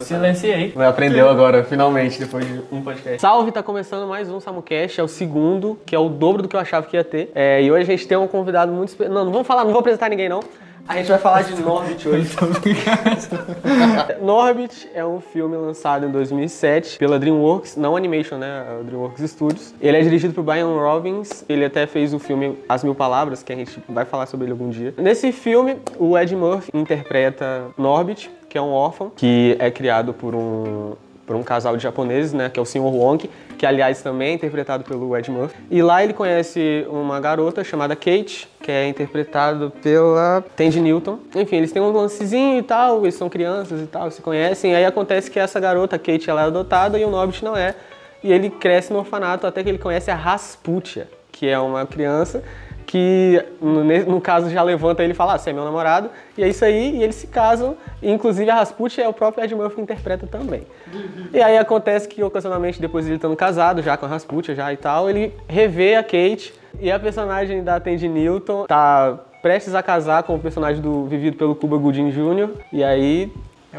Silenciei. Aprendeu agora, finalmente, depois de um podcast. Salve, tá começando mais um SamuCast, é o segundo, que é o dobro do que eu achava que ia ter. É, e hoje a gente tem um convidado muito especial. Não, não vamos falar, não vou apresentar ninguém não. A gente vai falar de Norbit hoje. Norbit é um filme lançado em 2007 pela DreamWorks, não Animation, né? A DreamWorks Studios. Ele é dirigido por Brian Robbins. Ele até fez o filme As Mil Palavras, que a gente vai falar sobre ele algum dia. Nesse filme, o Ed Murphy interpreta Norbit, que é um órfão, que é criado por um por um casal de japoneses, né, que é o Sr. Wong, que aliás também é interpretado pelo Ed Murphy. E lá ele conhece uma garota chamada Kate, que é interpretado pela Tandy Newton. Enfim, eles têm um lancezinho e tal, eles são crianças e tal, se conhecem. Aí acontece que essa garota, Kate, ela é adotada e o Norbit não é. E ele cresce no orfanato até que ele conhece a Rasputia, que é uma criança que no, caso já levanta ele e fala, ah, você é meu namorado, e é isso aí, e eles se casam, e inclusive a Rasputia é o próprio Ed Murphy que interpreta também. E aí acontece que ocasionalmente, depois de ele estando casado, já com a Rasputia já e tal, ele revê a Kate, e a personagem da Tandy Newton tá prestes a casar com o personagem do vivido pelo Cuba Gooding Jr., e aí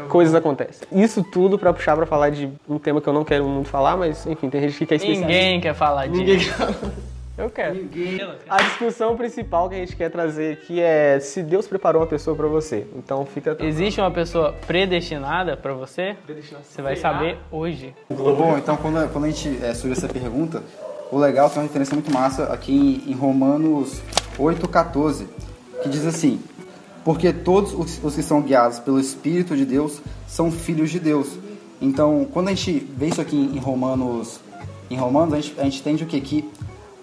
coisas acontecem. Isso tudo para puxar para falar de um tema que eu não quero muito falar, mas enfim, tem gente que quer especialista. Ninguém quer falar disso. Ninguém quer. Eu quero. Ninguém. A discussão principal que a gente quer trazer aqui é se Deus preparou uma pessoa para você. Então fica. Existe uma pessoa predestinada para você? Você vai saber hoje. Bom, então quando, quando a gente é, surge essa pergunta, o legal tem uma referência muito massa aqui em, em Romanos 8,14, que diz assim: Porque todos os, os que são guiados pelo Espírito de Deus são filhos de Deus. Então, quando a gente vê isso aqui em Romanos, em Romanos, a gente, a gente entende o que? Que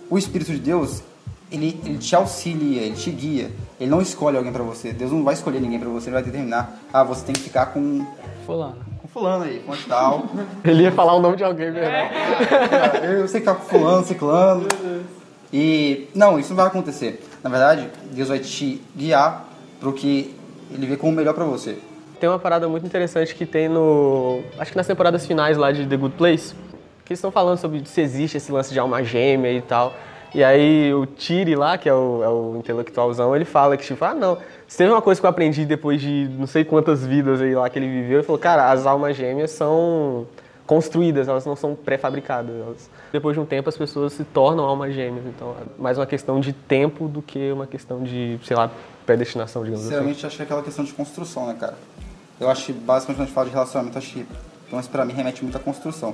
o Espírito de Deus, ele, ele te auxilia, ele te guia. Ele não escolhe alguém para você. Deus não vai escolher ninguém para você, ele vai determinar. Ah, você tem que ficar com. Fulano. Com fulano aí, com tal. ele ia falar o nome de alguém mesmo. É. Eu sei que tá com fulano, ciclano. E. Não, isso não vai acontecer. Na verdade, Deus vai te guiar pro que ele vê como melhor para você. Tem uma parada muito interessante que tem no. Acho que nas temporadas finais lá de The Good Place que eles estão falando sobre se existe esse lance de alma gêmea e tal. E aí o Tiri lá, que é o, é o intelectualzão, ele fala que tipo, ah não, se teve uma coisa que eu aprendi depois de não sei quantas vidas aí lá que ele viveu, ele falou, cara, as almas gêmeas são construídas, elas não são pré-fabricadas. Elas, depois de um tempo as pessoas se tornam almas gêmeas. Então é mais uma questão de tempo do que uma questão de, sei lá, predestinação, digamos Sinceramente, assim. acho que é aquela questão de construção, né, cara? Eu acho que basicamente quando a gente fala de relacionamento, acho que então isso pra mim remete muito à construção.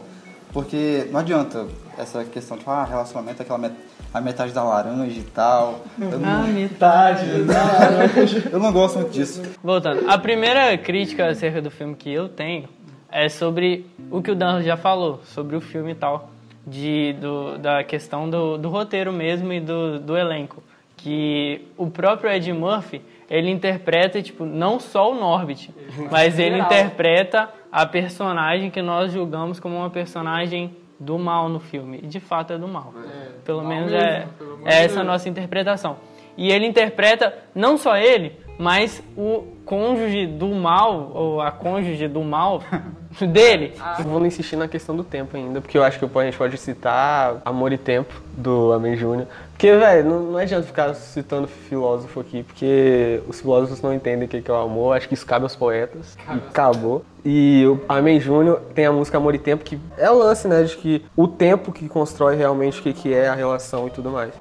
Porque não adianta essa questão de, ah, relacionamento é aquela met a metade da laranja e tal. Eu não... A metade da laranja. eu não gosto muito disso. Voltando, a primeira crítica acerca do filme que eu tenho é sobre o que o Dan já falou, sobre o filme e tal. De, do, da questão do, do roteiro mesmo e do, do elenco. Que o próprio Ed Murphy, ele interpreta, tipo, não só o Norbit, mas ele interpreta a personagem que nós julgamos como uma personagem do mal no filme. E de fato é do mal. É, pelo menos mesmo, é, pelo é essa a nossa interpretação. E ele interpreta não só ele, mas o cônjuge do mal, ou a cônjuge do mal dele. Ah. Vou insistir na questão do tempo ainda, porque eu acho que a gente pode citar Amor e Tempo, do Amém Júnior. Porque, velho, não, não adianta ficar citando filósofo aqui, porque os filósofos não entendem o que é o amor, acho que isso cabe aos poetas. Cabe e acabou. E o Amém Júnior tem a música Amor e Tempo, que é o lance, né, de que o tempo que constrói realmente o que é a relação e tudo mais.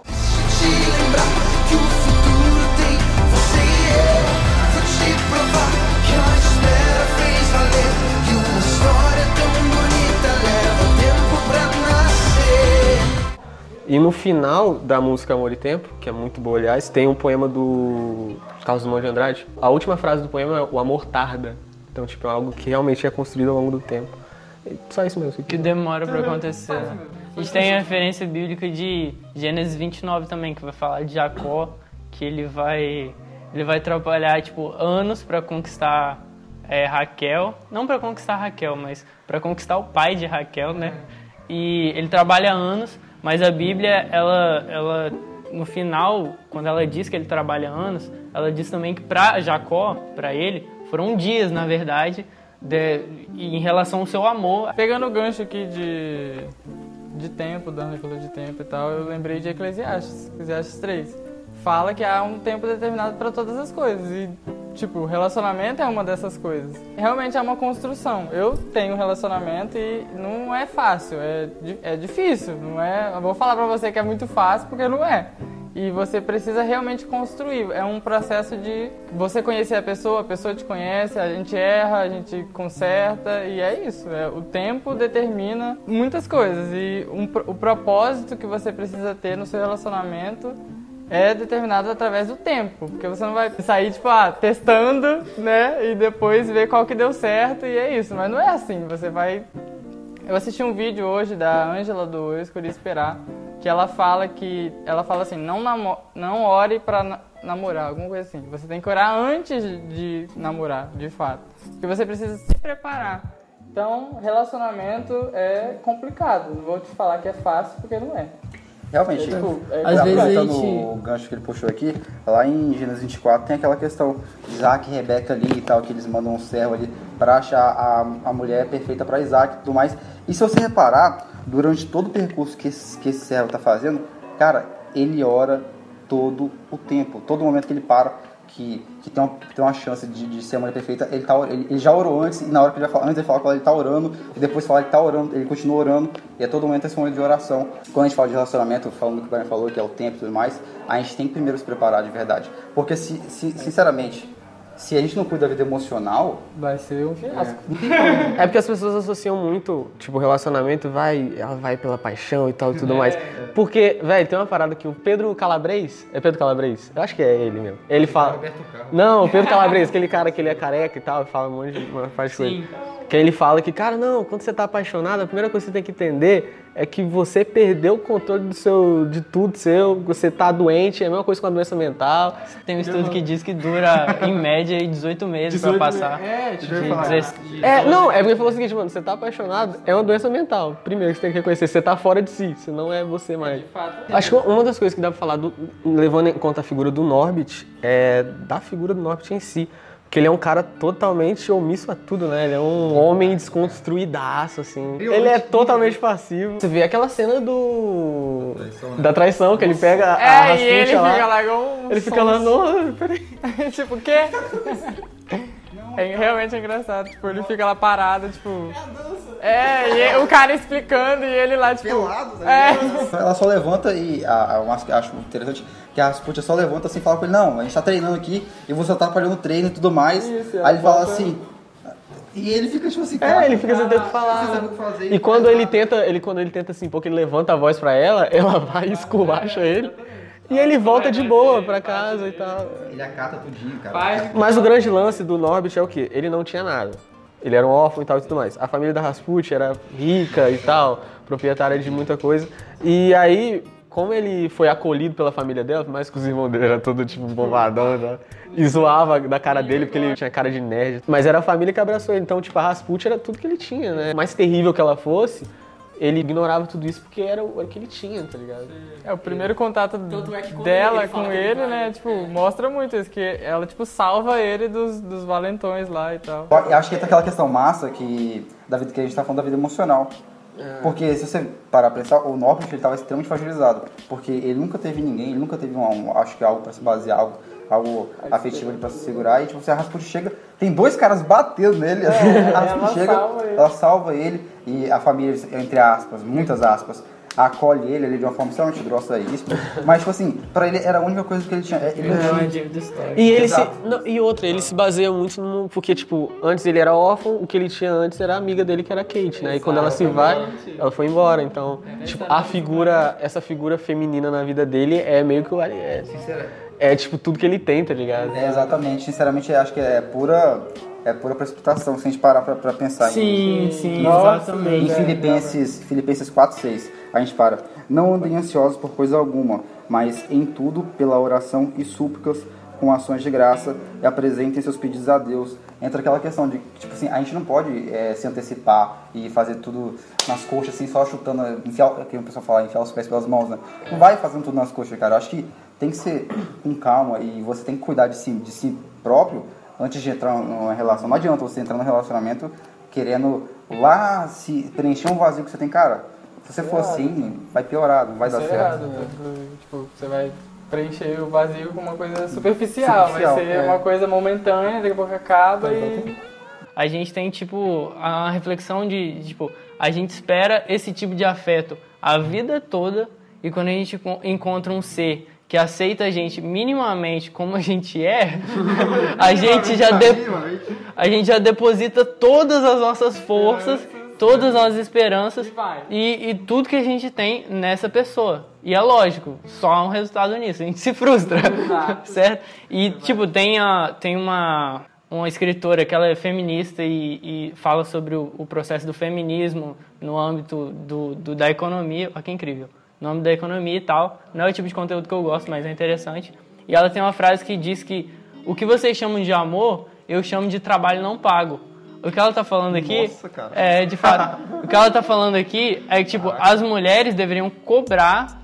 E no final da música Amor e Tempo, que é muito boa, aliás, tem um poema do Carlos Drummond de Andrade. A última frase do poema é o amor tarda. Então, tipo, é algo que realmente é construído ao longo do tempo. Só isso mesmo. Que demora para acontecer. A gente tem a referência bíblica de Gênesis 29 também, que vai falar de Jacó, que ele vai ele vai trabalhar tipo anos para conquistar é, Raquel, não para conquistar Raquel, mas para conquistar o pai de Raquel, né? E ele trabalha anos mas a Bíblia, ela, ela no final, quando ela diz que ele trabalha anos, ela diz também que para Jacó, para ele, foram dias, na verdade, de, em relação ao seu amor. Pegando o gancho aqui de, de tempo, dando aquilo de tempo e tal, eu lembrei de Eclesiastes, Eclesiastes 3. Fala que há um tempo determinado para todas as coisas. E tipo, relacionamento é uma dessas coisas. Realmente é uma construção. Eu tenho um relacionamento e não é fácil, é, é difícil. Não é, eu vou falar pra você que é muito fácil porque não é. E você precisa realmente construir. É um processo de você conhecer a pessoa, a pessoa te conhece, a gente erra, a gente conserta e é isso. É, o tempo determina muitas coisas e um o propósito que você precisa ter no seu relacionamento é determinado através do tempo, porque você não vai sair tipo ah, testando, né, e depois ver qual que deu certo e é isso. Mas não é assim. Você vai eu assisti um vídeo hoje da Ângela do Eu Escolhi Esperar, que ela fala que ela fala assim, não namo, não ore pra na- namorar, alguma coisa assim. Você tem que orar antes de namorar, de fato. Porque você precisa se preparar. Então, relacionamento é complicado. Não vou te falar que é fácil, porque não é. Realmente, Tipo, é- Às vezes a gente- o gancho que ele puxou aqui, lá em Gênesis 24 tem aquela questão de Isaac e Rebeca ali e tal, que eles mandam um servo ali pra achar a, a mulher perfeita pra Isaac e tudo mais. E se você reparar, durante todo o percurso que esse, que esse servo tá fazendo, cara, ele ora todo o tempo, todo momento que ele para, que, que tem, uma, tem uma chance de, de ser a mulher perfeita, ele, tá, ele, ele já orou antes, e na hora que ele vai falar, antes ele fala com ela, ele tá orando, e depois fala que tá orando, ele continua orando, e é todo momento esse momento de oração. Quando a gente fala de relacionamento, falando do que o Brian falou, que é o tempo e tudo mais, a gente tem que primeiro se preparar de verdade. Porque, se, se- sinceramente, se a gente não cuida da vida emocional, Vai ser um fiasco. É porque as pessoas associam muito, tipo, relacionamento vai, ela vai pela paixão e tal e tudo mais. Porque, velho, tem uma parada que o Pedro Calabres, é Pedro Calabres? Eu acho que é ele mesmo. Ele fala. Não, o Pedro Calabres, aquele cara que ele é careca e tal, fala um monte de uma ele. Que ele fala que, cara, não, quando você tá apaixonado, a primeira coisa que você tem que entender é que você perdeu o controle do seu, de tudo seu, você tá doente, é a mesma coisa com a doença mental. Tem um estudo que diz que dura, em média, aí 18 meses pra 18 passar. É, De tipo, 16 É, não, é porque ele falou o seguinte, mano, você tá apaixonado, é uma doença mental. Primeiro que você tem que reconhecer, você tá fora de si, você não é você mais. Acho que uma das coisas que dá pra falar, do- levando em conta a figura do Norbit, é da figura do Norbit em si. Porque ele é um cara totalmente omisso a tudo, né? Ele é um homem desconstruídaço, assim. Ele é totalmente passivo. Você vê aquela cena do... Da traição, que ele pega a É, e ele lá. fica lá igual um Ele fica lá, não, peraí. tipo, o quê? É realmente engraçado, tipo, ele fica lá parado, tipo. É, e o cara explicando e ele lá, tipo. É. ela só levanta e a, a, eu acho- interessante que a Rasputia só levanta assim e fala com ele, não, a gente tá treinando aqui e você tá atrapalhando o treino e tudo mais. Isso, Aí ele fala assim. E ele fica tipo assim, cara, É, ele fica sem falar. sabe o que fazer. E quando ele tenta, ele quando ele tenta assim, porque ele levanta a voz pra ela, ela vai e esculacha ele. E ele volta de boa pra casa e tal. Ele acata tudinho, cara. Mas o grande lance do Norbit é o quê? Ele não tinha nada. Ele era um órfão e tal e tudo mais. A família da Rasputin era rica e tal, proprietária de muita coisa. E aí, como ele foi acolhido pela família dela, mais que os irmãos dele eram todo tipo bombadão e tal, e zoava da cara dele porque ele tinha cara de nerd. Mas era a família que abraçou ele. Então, tipo, a Rasputin era tudo que ele tinha, né? Mais terrível que ela fosse, ele ignorava tudo isso porque era o era o que ele tinha, tá ligado? É, o primeiro contato Tanto é dela ele com ele ele, vai- né, tipo, mostra muito isso, que ela, tipo, salva ele dos, dos valentões lá e tal. Eu acho que entra aquela questão massa que, da vida que a gente tá falando da vida emocional. Porque se você parar pra pensar, o Norbert ele estava extremamente fragilizado. Porque ele nunca teve ninguém, ele nunca teve um, um- acho que algo pra se basear, algo, algo afetivo ali pra se segurar. E tipo, você a Rasputin chega, tem dois caras batendo nele. assim, a Rasputin ela chega, salva ele. ela salva ele e a família, entre aspas, muitas aspas, acolhe ele ali de uma forma extremamente grossa e isso. Mas, tipo assim, pra ele era a única coisa que ele tinha. Ele não É uma tinha dívida histórica. E ele se, não, e outra, ele se baseia muito no. Porque, tipo, antes ele era órfão, o que ele tinha antes era a amiga dele, que era a Kate, né? E quando ela se vai, ela foi embora. Então, tipo, a figura, essa figura feminina na vida dele é meio que o. É, é tipo tudo que ele tem, tá ligado? É, exatamente. Sinceramente, acho que é pura, é pura precipitação, se a gente parar pra, pra pensar Sim, em, sim, em, exatamente. em Filipenses, Filipenses 4,6. A gente para. Não andem ansiosos por coisa alguma, mas em tudo, pela oração e súplicas, com ações de graça, e apresentem seus pedidos a Deus. Entra aquela questão de, tipo assim, a gente não pode é, se antecipar e fazer tudo nas coxas, assim, só chutando, enfiar, que o pessoal fala, enfiar os pés pelas mãos, né? Não vai fazendo tudo nas coxas, cara. Eu acho que tem que ser com calma e você tem que cuidar de si, de si próprio antes de entrar numa relação. Não adianta você entrar num relacionamento querendo lá se preencher um vazio que você tem, cara. Se você for assim, vai piorar, não vai dar é certo. errado, né? Tipo, você vai preencher o vazio com uma coisa superficial, Superficial, vai ser é. uma coisa momentânea, daqui a pouco acaba e. Exatamente. a gente tem, tipo, a reflexão de, tipo, a gente espera esse tipo de afeto a vida toda e quando a gente co- encontra um ser que aceita a gente minimamente como a gente é, a gente já de- a gente já deposita todas as nossas forças, todas as nossas esperanças E e, tudo que a gente tem nessa pessoa. E é lógico, só há um resultado nisso, a gente se frustra, certo? E, tipo, tem, a, tem uma, uma escritora que ela é feminista e, e fala sobre o, o processo do feminismo no âmbito do, do- da economia. Olha que incrível. No âmbito da economia e tal. Não é o tipo de conteúdo que eu gosto, mas é interessante. E ela tem uma frase que diz que o que vocês chamam de amor, eu chamo de trabalho não pago. O que ela tá falando aqui Nossa, cara. é, de fato, o que ela tá falando aqui é que, tipo, as mulheres deveriam cobrar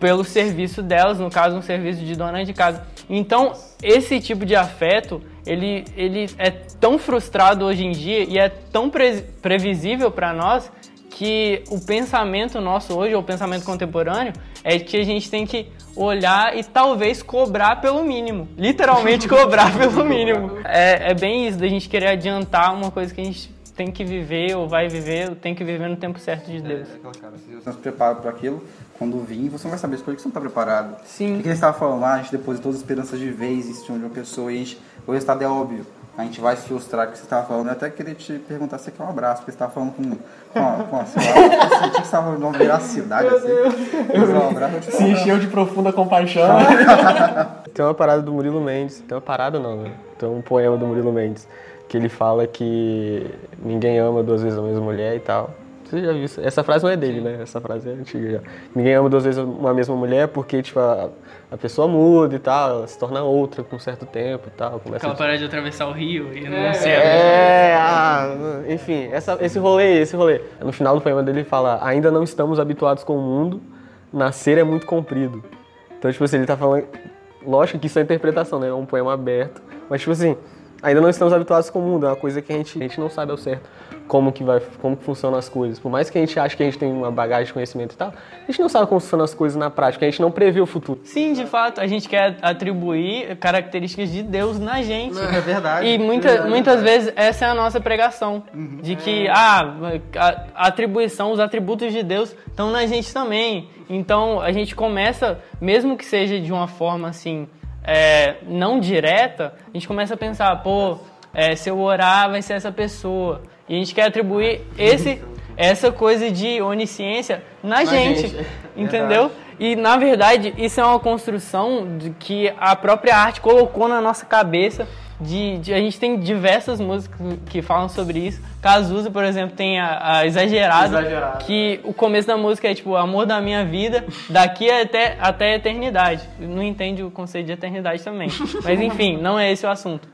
pelo serviço delas, no caso, um serviço de dona de casa. Então, esse tipo de afeto, ele, ele é tão frustrado hoje em dia e é tão pre- previsível para nós que o pensamento nosso hoje, ou o pensamento contemporâneo, é que a gente tem que olhar e talvez cobrar pelo mínimo. Literalmente cobrar pelo mínimo. É, é bem isso, da gente querer adiantar uma coisa que a gente tem que viver ou vai viver, ou tem que viver no tempo certo de Deus. Aquela cara, se você não se prepara para aquilo, quando vir, você não vai saber as coisas que você não está preparado. Sim. O que ele estava falando lá, a gente deposita todas as esperanças de vez em cima de uma pessoa e a gente, o resultado é óbvio. A gente vai se frustrar com o que você estava falando. Eu até queria te perguntar se você quer um abraço, porque você estava falando com, com, a, com a, lá, eu senti que você estava falando de uma veracidade assim. Um abraço, Se encheu de profunda compaixão. tem uma parada do Murilo Mendes. Tem uma parada não, né? Tem um poema do Murilo Mendes. Que ele fala que ninguém ama duas vezes a mesma mulher e tal. Você já viu isso? Essa frase não é dele, né? Essa frase é antiga já. Ninguém ama duas vezes uma mesma mulher porque, tipo, a, a pessoa muda e tal, ela se torna outra com um certo tempo e tal. Começa Aquela a parada de atravessar o rio e não É. ser. é, ah, enfim, essa, esse rolê, esse rolê. No final do poema dele ele fala: ainda não estamos habituados com o mundo, nascer é muito comprido. Então, tipo assim, ele tá falando. Lógico que isso é interpretação, né? É um poema aberto. Mas, tipo assim, ainda não estamos habituados com o mundo. É uma coisa que a gente, a gente não sabe ao certo como que vai, como que funcionam as coisas. Por mais que a gente ache que a gente tem uma bagagem de conhecimento e tal, a gente não sabe como funcionam as coisas na prática. A gente não prevê o futuro. Sim, de fato, a gente quer atribuir características de Deus na gente. É verdade. E muita, muitas vezes essa é a nossa pregação. De que ah, a, a atribuição, os atributos de Deus estão na gente também. Então a gente começa, mesmo que seja de uma forma assim, é, não direta, a gente começa a pensar, pô, é, se eu orar vai ser essa pessoa. E a gente quer atribuir esse, essa coisa de onisciência na, gente, gente. entendeu? E na verdade isso é uma construção de que a própria arte colocou na nossa cabeça. De, de- a gente tem diversas músicas que falam sobre isso. Cazuza, por exemplo, tem a, a Exagerada, Exagerada. que o começo da música é tipo amor da minha vida, daqui até, até a eternidade. Não entende o conceito de eternidade também. Mas enfim, não é esse o assunto.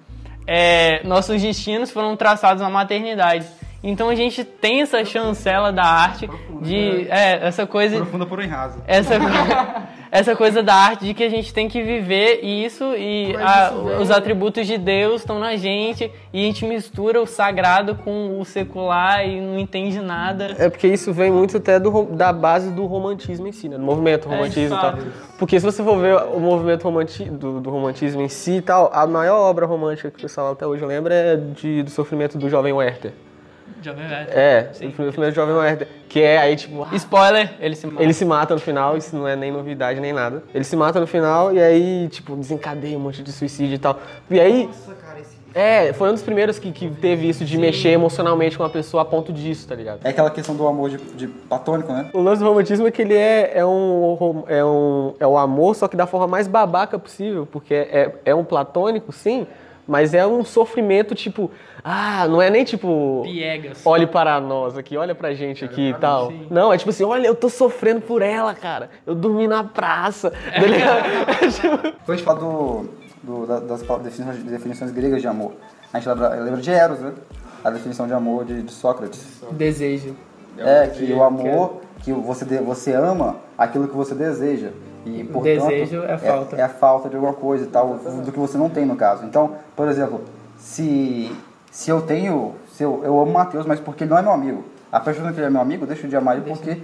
É, nossos destinos foram traçados na maternidade. Então a gente tem essa chancela da arte de é, essa coisa Profunda por em rasa. essa, essa coisa da arte de que a gente tem que viver isso e a- os atributos de Deus estão na gente e a gente mistura o sagrado com o secular e não entende nada. É porque isso vem muito até do da base do romantismo em si, né? Do movimento romantismo e tal. Porque se você for ver o movimento romanti do, do romantismo em si e tal, a maior obra romântica que o pessoal até hoje lembra é de, do sofrimento do jovem Werther. Jovem Werther. É, o sofrimento do jovem Werther. Que é aí, tipo, Spoiler, ele se mata. ele se mata no final, isso não é nem novidade nem nada. Ele se mata no final e aí, tipo, desencadeia um monte de suicídio e tal. E aí. É, foi um dos primeiros que, que teve isso de mexer emocionalmente com a pessoa a ponto disso, tá ligado? É aquela questão do amor de, de platônico, né? O lance do romantismo é que ele é, é, um, é, um, é o amor, só que da forma mais babaca possível, porque é, é um platônico, sim, mas é um sofrimento tipo, ah, não é nem tipo, Piegas. olhe para nós aqui, olha pra gente aqui e tal. Não, é tipo assim, olha, eu tô sofrendo por ela, cara. Eu dormi na praça. tá ligado? É tipo- Quando a gente fala do, do- da- das definições, definições gregas de amor, a gente lembra, lembra de Eros, né? A definição de amor de, de Sócrates. Desejo. É, que o amor, que você, de- você ama aquilo que você deseja. E, portanto, Desejo é falta. É, a falta de alguma coisa e tal, do que você não tem no caso. Então, por exemplo, se, se eu tenho. Se eu, eu amo o Matheus, mas porque ele não é meu amigo. A partir do que ele é meu amigo, eu deixo de amar ele porque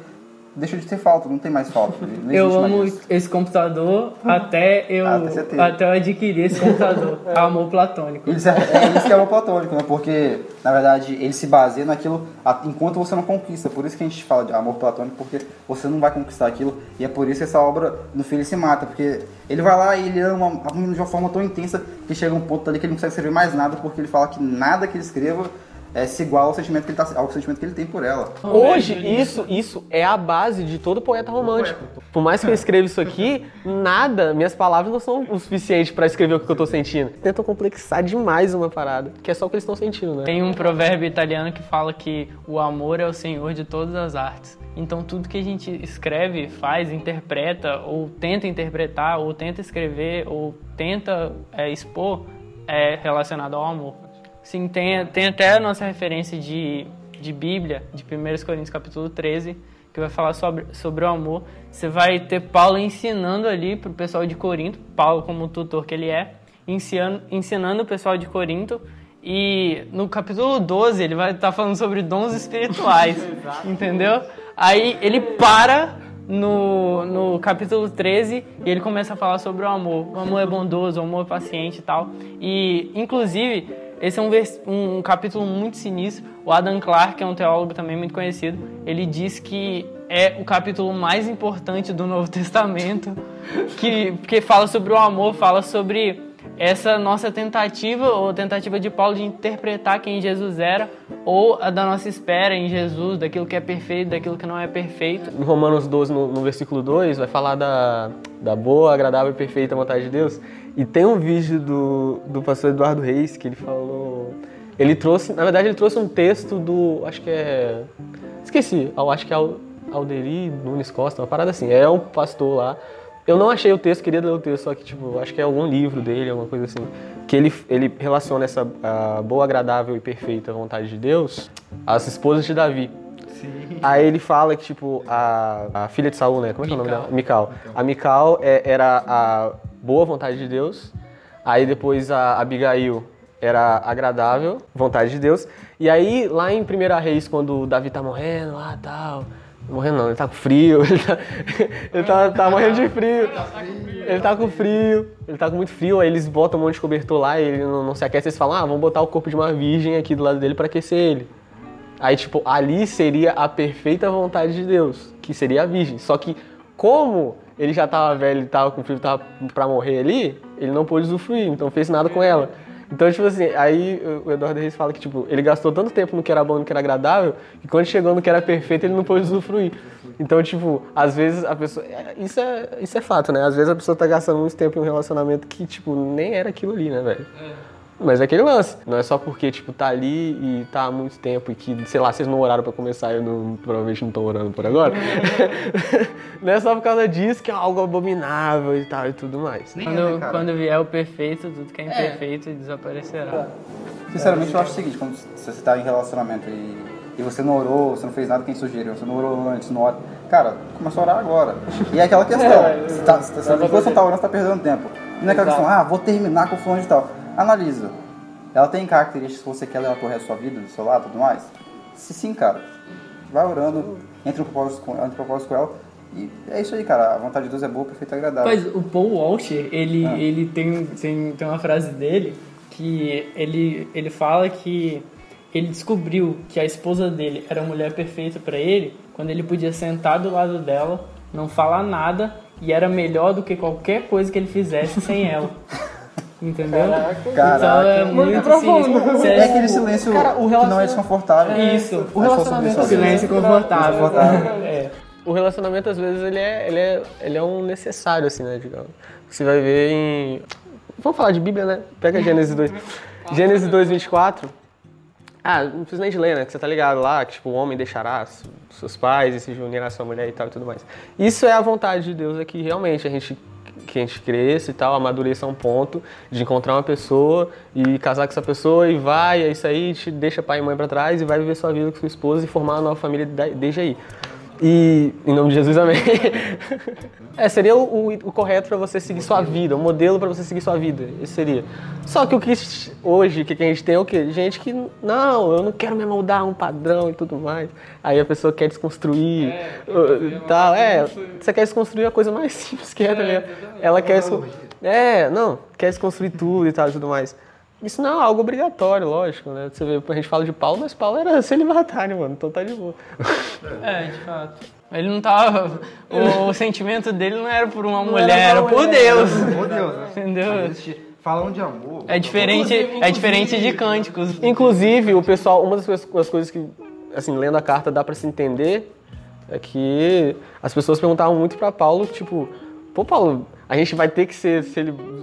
deixa de ter falta, não tem mais falta. Eu amo isso. esse computador até eu, Ah, até até eu adquirir esse computador. Amor platônico. Isso é, é isso que é o platônico, né? Porque, na verdade, ele se baseia naquilo enquanto você não conquista. Por isso que a gente fala de amor platônico, porque você não vai conquistar aquilo. E é por isso que essa obra, no fim, ele se mata. Porque ele vai lá e ele ama a menina de uma forma tão intensa que chega um ponto ali que ele não consegue escrever mais nada, porque ele fala que nada que ele escreva é, se iguala ao sentimento que ele, tá, ao sentimento que ele tem por ela. Hoje, isso, isso é a base de todo poeta romântico. Por mais que eu escreva isso aqui, nada, minhas palavras não são o suficiente pra escrever o que eu tô sentindo. Tentam complexar demais uma parada, que é só o que eles estão sentindo, né? Tem um provérbio italiano que fala que o amor é o senhor de todas as artes. Então tudo que a gente escreve, faz, interpreta, ou tenta interpretar, ou tenta escrever, ou tenta é, expor, é relacionado ao amor. Sim, tem, tem até a nossa referência de, de Bíblia, de 1 Coríntios capítulo 13, que vai falar sobre, sobre o amor. Você vai ter Paulo ensinando ali pro pessoal de Corinto, Paulo como tutor que ele é, ensinando, ensinando o pessoal de Corinto e no capítulo 12 ele vai estar falando sobre dons espirituais, entendeu? Aí ele para no, no capítulo 13 e ele começa a falar sobre o amor. O amor é bondoso, o amor é paciente e tal. E, inclusive, esse é um, um capítulo muito sinistro. O Adam Clarke, que é um teólogo também muito conhecido, ele diz que é o capítulo mais importante do Novo Testamento, que, que fala sobre o amor, fala sobre essa nossa tentativa, ou tentativa de Paulo de interpretar quem Jesus era, ou a da nossa espera em Jesus, daquilo que é perfeito, daquilo que não é perfeito. Em Romanos 12, no, no versículo 2, vai falar da, da boa, agradável e perfeita vontade de Deus. E tem um vídeo do, do pastor Eduardo Reis que ele falou. Ele trouxe, na verdade, ele trouxe um texto do. Acho que é. Esqueci, acho que é Al- Alderi Nunes Costa, uma parada assim. É um pastor lá. Eu não achei o texto, queria ler o texto, só que, tipo, acho que é algum livro dele, alguma coisa assim. Que ele, ele relaciona essa boa, agradável e perfeita vontade de Deus às esposas de Davi. Aí ele fala que, tipo, a, a filha de Saul, né? Como é que é o nome dela? Mical. A Mical é- era a boa vontade de Deus. Aí depois a Abigail era agradável, vontade de Deus. E aí, lá em 1 Reis, quando o Davi tá morrendo lá e tal. Morrendo não, ele tá com frio, ele tá, ele tá, tá morrendo de frio. Ele tá com frio, ele tá com muito frio, aí eles botam um monte de cobertor lá e ele não, não se aquece, eles falam, ah, vamos botar o corpo de uma virgem aqui do lado dele pra aquecer ele. Aí, tipo, ali seria a perfeita vontade de Deus, que seria a virgem. Só que, como ele já tava velho, ele tava com frio, tava pra morrer ali, ele não pôde usufruir, então fez nada com ela. Então, tipo assim, aí o Eduardo Reis fala que, tipo, ele gastou tanto tempo no que era bom, no que era agradável, que quando chegou no que era perfeito, ele não pôde usufruir. Então, tipo, às vezes a pessoa. é, Isso é, isso é fato, né? Às vezes a pessoa tá gastando muito tempo em um relacionamento que, tipo, nem era aquilo ali, né, velho? Mas é aquele lance. Não é só porque, tipo, tá ali e tá há muito tempo e que, sei lá, vocês não oraram pra começar e eu não, provavelmente não estão orando por agora. não é só por causa disso que é algo abominável e tal e tudo mais. Nem é, Quando, né, quando vier o perfeito, tudo que é imperfeito desaparecerá. Sinceramente, eu acho o seguinte, quando você está em relacionamento e, e você não orou, você não fez nada quem sugeriu, você não orou antes, não ora. Cara, começa a orar agora. E é aquela questão, você tá, você, você, enquanto você tá orando, você tá perdendo tempo. E não é aquela questão, ah, vou terminar com o fulano de tal. Analisa. Ela tem características que você quer levar pro resto da sua vida, do seu lado e tudo mais? Se sim, cara, vai orando, entre um propósito com, entre um propósito com ela. E é isso aí, cara. A vontade de Deus é boa, perfeita e agradável. Mas o Paul Walsh, ele, ele tem, tem, tem uma frase dele que ele, ele fala que ele descobriu que a esposa dele era a mulher perfeita pra ele quando ele podia sentar do lado dela, não falar nada e era melhor do que qualquer coisa que ele fizesse sem ela. Entendeu? Então Caraca. é muito profundo. assim, É aquele silêncio Cara, o que não é desconfortável. Isso, Mas o relacionamento isso, silêncio confortável. Confortável. É. O relacionamento, às vezes, ele é, ele é, ele é um necessário, assim, né, digamos. Você vai ver em... Vamos falar de Bíblia, né? Pega Gênesis 2. Gênesis 2, 24. Ah, não precisa nem de ler, né? Que você tá ligado lá, que tipo, o homem deixará seus pais e se unirá à sua mulher e tal e tudo mais. Isso é a vontade de Deus, é que realmente a gente que a gente cresça e tal, amadureça a um ponto de encontrar uma pessoa e casar com essa pessoa e vai, é isso aí, te deixa pai e mãe pra trás e vai viver sua vida com sua esposa e formar uma nova família desde aí. E em nome de Jesus, amém. é, seria o, o, correto para você seguir sua vida, o modelo para você seguir sua vida. Esse seria. Só que o que hoje, o que a gente tem é o quê? Gente que, não, eu não quero me moldar a um padrão e tudo mais. Aí a pessoa quer desconstruir É, uh, tal. É, você quer desconstruir a coisa mais simples que é, tá ligado? Ela quer. descon- É, não, quer desconstruir tudo e tal e tudo mais. Isso não é algo obrigatório, lógico, né? Você vê, a gente fala de Paulo, mas Paulo era celibatário, mano, então tá de boa. É, de fato. Ele não tava. O, o sentimento dele não era por uma mulher, era por Deus. Por Deus, né? Entendeu? Falando de amor. É diferente, é diferente de cânticos. Inclusive, o pessoal, uma das coisas- das coisas que, assim, lendo a carta dá pra se entender é que as pessoas perguntavam muito pra Paulo, tipo, pô, Paulo, a gente vai ter que ser,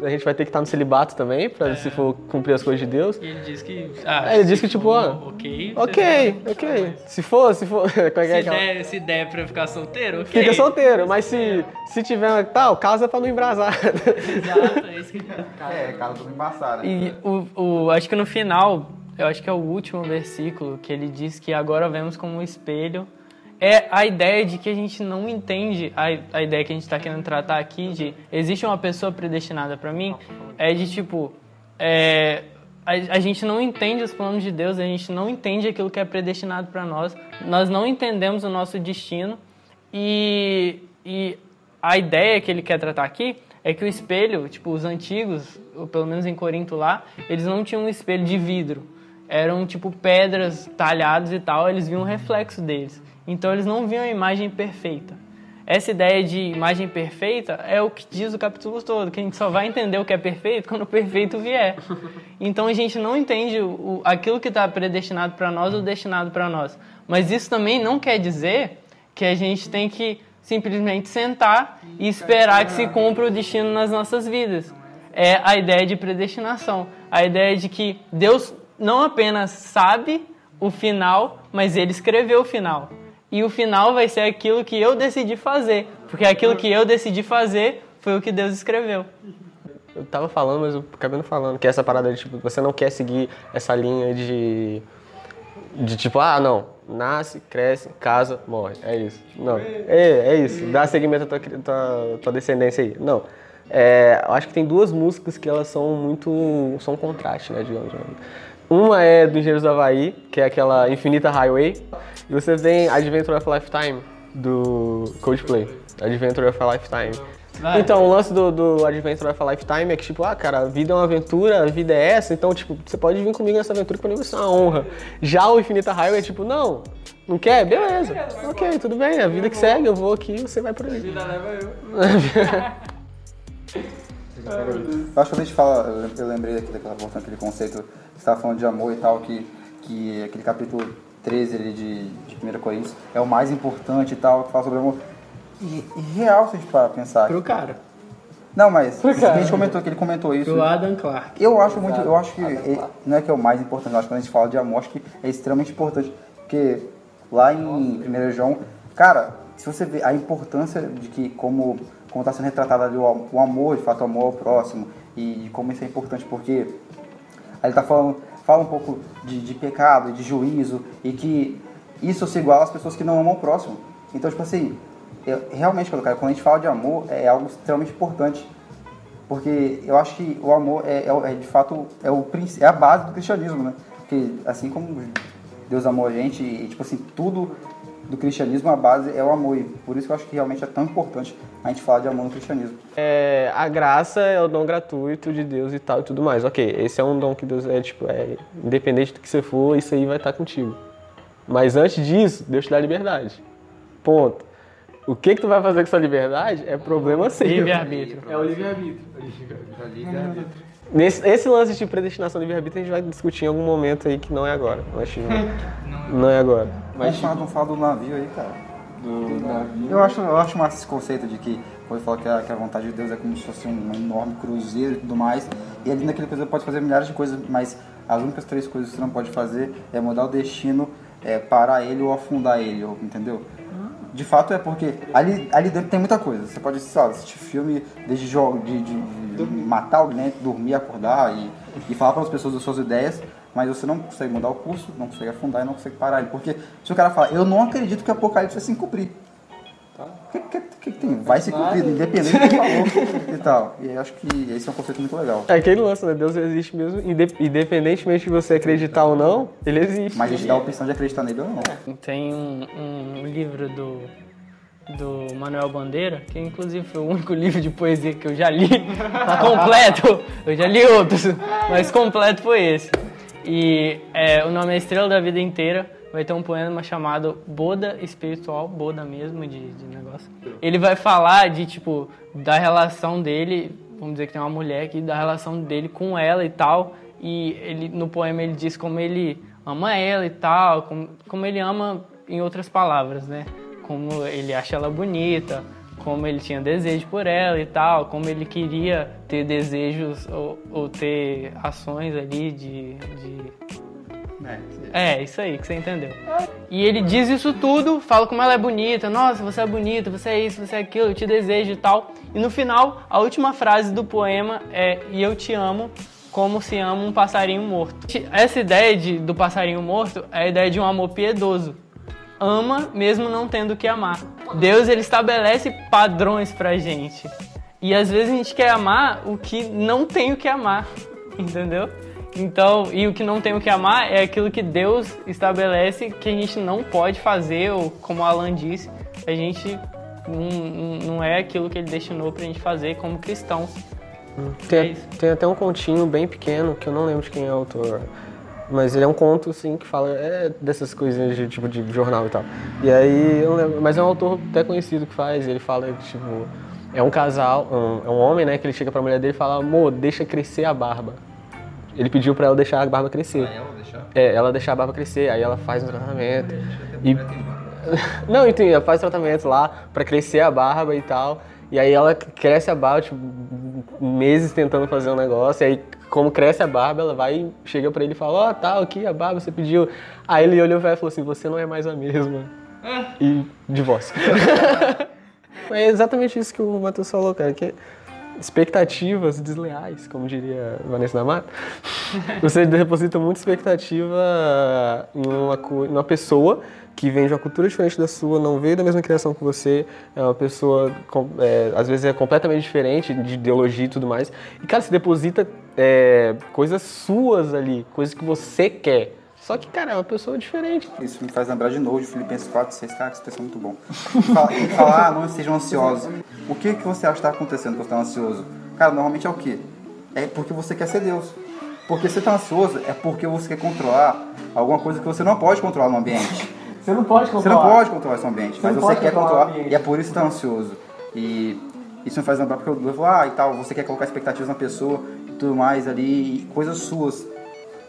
a gente vai ter que estar no celibato também, pra, se for cumprir as coisas de Deus. E ele diz que. Ah, É, ele diz que, tipo, ó, Ok, você Ok, tá- ok. Se for, se for. É é Se aquela- der, se der pra ficar solteiro, ok. Fica solteiro, mas se, se tiver tal, casa pra não embrasar. Exato, é isso que É, cara, tudo embaçado. E o, o, acho que no final, eu acho que é o último versículo, que ele diz que agora vemos como um espelho. É a ideia de que a gente não entende, a, a ideia que a gente está querendo tratar aqui de existe uma pessoa predestinada para mim, é de tipo, é, a, a gente não entende os planos de Deus, a gente não entende aquilo que é predestinado para nós, nós não entendemos o nosso destino e, e a ideia que ele quer tratar aqui é que o espelho, tipo, os antigos, ou pelo menos em Corinto lá, eles não tinham um espelho de vidro. Eram, tipo, pedras talhadas e tal, eles viam o reflexo deles. Então, eles não viam a imagem perfeita. Essa ideia de imagem perfeita é o que diz o capítulo todo, que a gente só vai entender o que é perfeito quando o perfeito vier. Então, a gente não entende o, aquilo que está predestinado para nós ou destinado para nós. Mas isso também não quer dizer que a gente tem que simplesmente sentar e esperar que se cumpra o destino nas nossas vidas. É a ideia de predestinação, a ideia de que Deus não apenas sabe o final, mas ele escreveu o final. E o final vai ser aquilo que eu decidi fazer, porque aquilo que eu decidi fazer foi o que Deus escreveu. Eu tava falando, mas eu acabei não falando, que essa parada de, tipo, você não quer seguir essa linha de. De tipo, ah, não, nasce, cresce, casa, morre. É isso. Não. É, é isso. Dá seguimento à tua, tua, tua descendência aí. Não. É, eu acho que tem duas músicas que elas são muito. são um contraste, né, digamos. Uma é do Engenheiros do Havaí, que é aquela Infinita Highway. E você tem Adventure of a Lifetime, do Coldplay. Adventure of a Lifetime. Vai. Então, o lance do, do Adventure of a Lifetime é que, tipo, ah, cara, a vida é uma aventura, a vida é essa, então, tipo, você pode vir comigo nessa aventura que pra mim vai ser uma honra. Já o Infinita Highway é tipo, não, não quer? Beleza. Ok, tudo bem, a vida que segue, eu vou aqui, você vai por aí. Vida leva eu. Eu acho que quando a gente fala, eu lem- eu lembrei daqui, daquela voltando aquele conceito, você estava falando de amor e tal, que, que aquele capítulo 13 ali de, de 1 Coríntios é o mais importante e tal, que fala sobre amor. E, e real, se a gente parar pra pensar. Pro cara, Não, mas Pro cara. a gente comentou que ele comentou isso. pro Adam Clark. Eu acho muito, eu acho que ele- não é que é o mais importante, eu acho que quando a gente fala de amor, acho que é extremamente importante, porque lá em 1 João, cara, se você vê a importância de que como como está sendo retratado ali o, o amor, de fato, o amor ao próximo e de como isso é importante, porque aí ele está falando, fala um pouco de, de pecado, de juízo e que isso se iguala às pessoas que não amam o próximo. Então, tipo assim, eu- realmente, quando a gente fala de amor, é algo extremamente importante. Porque eu acho que o amor é, é é, de fato é, o, é a base do cristianismo, né? Porque assim como Deus amou a gente, e tipo assim, tudo do cristianismo, a base é o amor. E por isso que eu acho que realmente é tão importante a gente falar de amor no cristianismo. É, a graça é o dom gratuito de Deus e tal e tudo mais. Ok, esse é um dom que Deus é, tipo, é independente do que você for, isso aí vai estar contigo. Mas antes disso, Deus te dá liberdade. Ponto. O que que tu vai fazer com essa liberdade é problema seu. Livre-arbítrio. É o livre-arbítrio. Nesse, esse lance de predestinação livre-arbítrio a gente vai discutir em algum momento aí que não é agora. Mas, tipo, não é agora. Mas vamos falar, vamos falar do navio aí, cara. Do navio. Eu acho, eu acho massa esse conceito de que quando fala que a, que a vontade de Deus é como se fosse um enorme cruzeiro e tudo mais. E ali naquele cruzeiro pode fazer milhares de coisas, mas as únicas três coisas que você não pode fazer é mudar o destino, é parar ele ou afundar ele, ou- entendeu? De fato é porque ali, ali dentro tem muita coisa. Você pode assistir filme desde jogo, de, de- de matar alguém, dormir, acordar e, e falar para as pessoas as suas ideias, mas você não consegue mudar o curso, não consegue afundar e não consegue parar ele. Porque se o cara fala, eu não acredito que o apocalipse vai se cumprir. O que, que, que, que tem? Vai ser cumprido, independente do que falou e tal. E eu acho que esse é um conceito muito legal. É aquele lance, né? Deus existe mesmo, inde- independentemente de você acreditar ou não, ele existe. Mas a gente dá a opção de acreditar nele ou não. Tem um, um livro do, do Manuel Bandeira, que inclusive foi o único livro de poesia que eu já li. Tá completo! Eu já li outros, mas completo foi esse. E é, o nome é Estrela da Vida Inteira. Vai ter um poema chamado Boda Espiritual, Boda mesmo, de, de negócio. Ele vai falar de, tipo, da relação dele, vamos dizer que tem uma mulher aqui, da relação dele com ela e tal. E ele, no poema ele diz como ele ama ela e tal, como, como ele ama em outras palavras, né? Como ele acha ela bonita, como ele tinha desejo por ela e tal, como ele queria ter desejos ou, ou ter ações ali de, de é, isso aí que você entendeu. E ele diz isso tudo, fala como ela é bonita, nossa, você é bonita, você é isso, você é aquilo, eu te desejo e tal. E no final, a última frase do poema é e eu te amo como se ama um passarinho morto. Essa ideia de, do passarinho morto é a ideia de um amor piedoso. Ama mesmo não tendo que amar. Deus ele estabelece padrões pra gente. E às vezes a gente quer amar o que não tem o que amar, entendeu? Então, e o que não tem o que amar é aquilo que Deus estabelece que a gente não pode fazer, ou como a Alan disse, a gente não, não é aquilo que ele destinou pra gente fazer como cristãos. É Tem, isso. tem até um continho bem pequeno, que eu não lembro de quem é o autor. Mas ele é um conto, assim, que fala é, dessas coisinhas de tipo de jornal e tal. E aí, eu lembro, mas é um autor até conhecido que faz, ele fala que, tipo, é um casal, um- é um homem, né, que ele chega pra mulher dele e fala, amor, deixa crescer a barba. Ele pediu pra ela deixar a barba crescer. É, ela deixar a barba crescer, aí ela faz um tratamento. E... Não, então, ela faz tratamento lá pra crescer a barba e tal. E aí ela cresce a barba, tipo, meses tentando fazer um negócio. E aí, como cresce a barba, ela vai e chega pra ele e fala, ó, tá, aqui a barba, você pediu. Aí ele olhou ela e falou assim, você não é mais a mesma. E divórcio. é exatamente isso que o Matheus falou, cara, que expectativas desleais, como diria Vanessa da Mata. Você deposita muita expectativa em uma, em uma pessoa que vem de uma cultura diferente da sua, não veio da mesma criação que você, é uma pessoa, é, às vezes é completamente diferente de ideologia e tudo mais. E, cara, você deposita é, coisas suas ali, coisas que você quer. Só que, cara, é uma pessoa diferente. Isso me faz lembrar de novo de Filipenses 4, 6. Cara, esse texto é muito bom. Fala, fala, ah, não estejam ansiosos. O que, que você acha que está acontecendo quando você está ansioso? Cara, normalmente é o quê? É porque você quer ser Deus. Porque você está ansioso é porque você quer controlar alguma coisa que você não pode controlar no ambiente. Você não pode Você não pode controlar esse ambiente, mas não você pode quer controlar controlar e é por isso que você está ansioso. E isso me faz lembrar porque eu falo, ah, e tal, você quer colocar expectativas na pessoa e tudo mais ali, e coisas suas.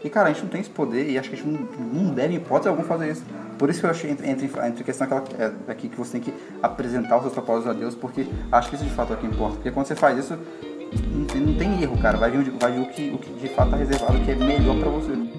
E cara, a gente não tem esse poder e acho que a gente não, não deve, em hipótese alguma, fazer isso. Por isso que eu achei entre, entre, a questão aquela, é, aqui que você tem que apresentar os seus propósitos a Deus, porque acho que isso de fato é o que importa. Porque quando você faz isso, não tem, não tem erro, cara. Vai vir, vai vir o, que, o que de fato está reservado, que é melhor para você.